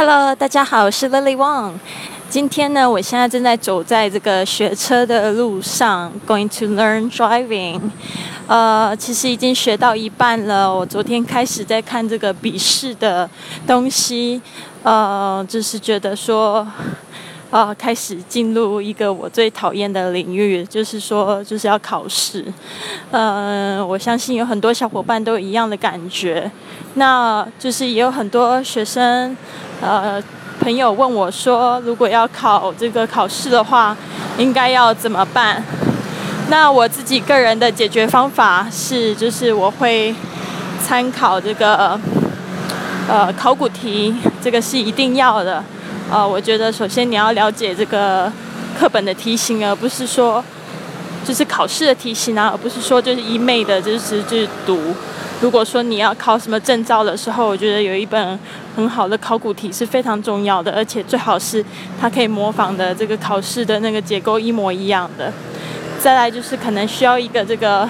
Hello，大家好，我是 Lily Wang。今天呢，我现在正在走在这个学车的路上，going to learn driving。呃，其实已经学到一半了。我昨天开始在看这个笔试的东西，呃，就是觉得说，呃，开始进入一个我最讨厌的领域，就是说，就是要考试。呃，我相信有很多小伙伴都一样的感觉。那就是也有很多学生，呃。朋友问我说：“如果要考这个考试的话，应该要怎么办？”那我自己个人的解决方法是，就是我会参考这个呃考古题，这个是一定要的。呃，我觉得首先你要了解这个课本的题型，而不是说就是考试的题型啊，而不是说就是一昧的就是去读。如果说你要考什么证照的时候，我觉得有一本很好的考古题是非常重要的，而且最好是它可以模仿的这个考试的那个结构一模一样的。再来就是可能需要一个这个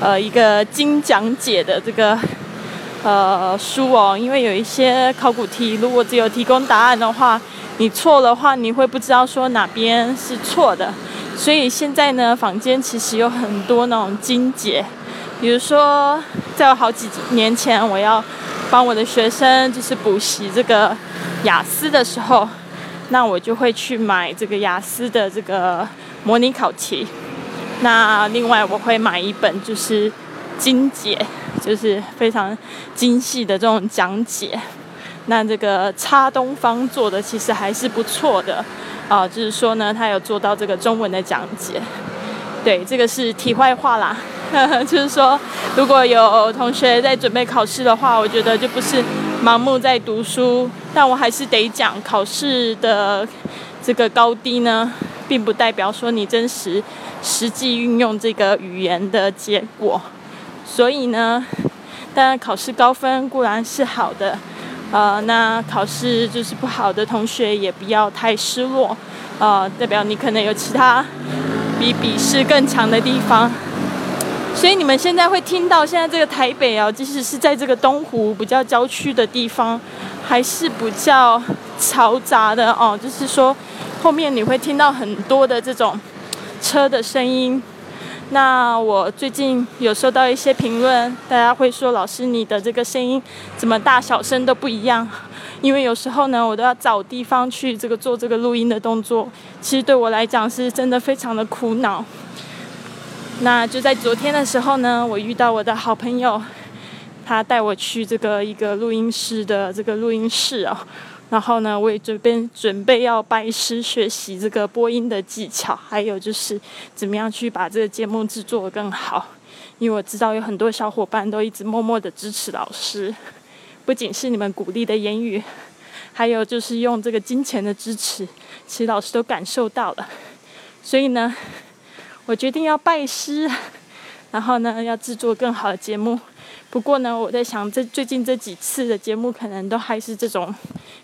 呃一个精讲解的这个呃书哦，因为有一些考古题如果只有提供答案的话，你错的话你会不知道说哪边是错的。所以现在呢，坊间其实有很多那种精解。比如说，在我好几年前，我要帮我的学生就是补习这个雅思的时候，那我就会去买这个雅思的这个模拟考题。那另外我会买一本就是精解，就是非常精细的这种讲解。那这个差东方做的其实还是不错的啊，就是说呢，他有做到这个中文的讲解。对，这个是题外话啦。就是说，如果有同学在准备考试的话，我觉得就不是盲目在读书，但我还是得讲考试的这个高低呢，并不代表说你真实实际运用这个语言的结果。所以呢，当然考试高分固然是好的，呃，那考试就是不好的同学也不要太失落，呃，代表你可能有其他比笔试更强的地方。所以你们现在会听到，现在这个台北啊，即使是在这个东湖比较郊区的地方，还是比较嘈杂的哦。就是说，后面你会听到很多的这种车的声音。那我最近有收到一些评论，大家会说：“老师，你的这个声音怎么大小声都不一样？”因为有时候呢，我都要找地方去这个做这个录音的动作，其实对我来讲是真的非常的苦恼。那就在昨天的时候呢，我遇到我的好朋友，他带我去这个一个录音室的这个录音室哦，然后呢，我也准备准备要拜师学习这个播音的技巧，还有就是怎么样去把这个节目制作更好。因为我知道有很多小伙伴都一直默默的支持老师，不仅是你们鼓励的言语，还有就是用这个金钱的支持，其实老师都感受到了。所以呢。我决定要拜师，然后呢，要制作更好的节目。不过呢，我在想，这最近这几次的节目可能都还是这种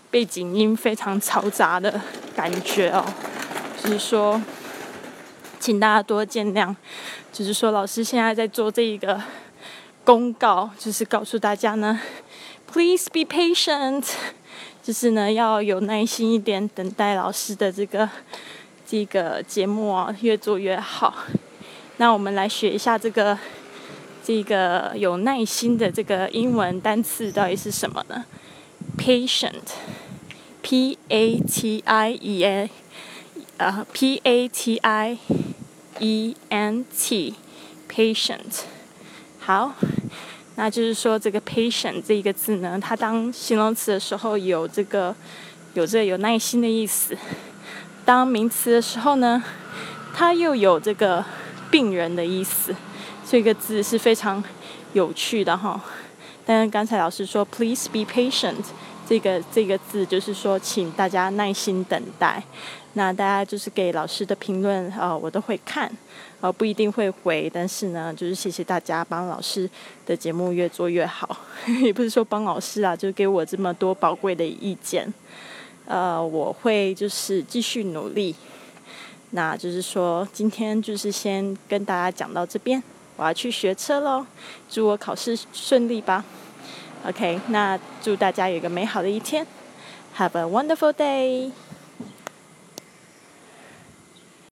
背景音非常嘈杂的感觉哦。就是说，请大家多见谅。就是说，老师现在在做这一个公告，就是告诉大家呢，Please be patient，就是呢要有耐心一点，等待老师的这个。这个节目啊，越做越好。那我们来学一下这个这个有耐心的这个英文单词到底是什么呢？Patient，P A T I E A，呃，P A T I E N T，patient。好，那就是说这个 patient 这个字呢，它当形容词的时候有这个有这有耐心的意思。当名词的时候呢，它又有这个病人的意思，这个字是非常有趣的哈。但是刚才老师说 “please be patient”，这个这个字就是说，请大家耐心等待。那大家就是给老师的评论啊，我都会看，啊不一定会回，但是呢，就是谢谢大家帮老师的节目越做越好，也不是说帮老师啊，就给我这么多宝贵的意见。呃，我会就是继续努力。那就是说，今天就是先跟大家讲到这边，我要去学车喽。祝我考试顺利吧。OK，那祝大家有一个美好的一天。Have a wonderful day.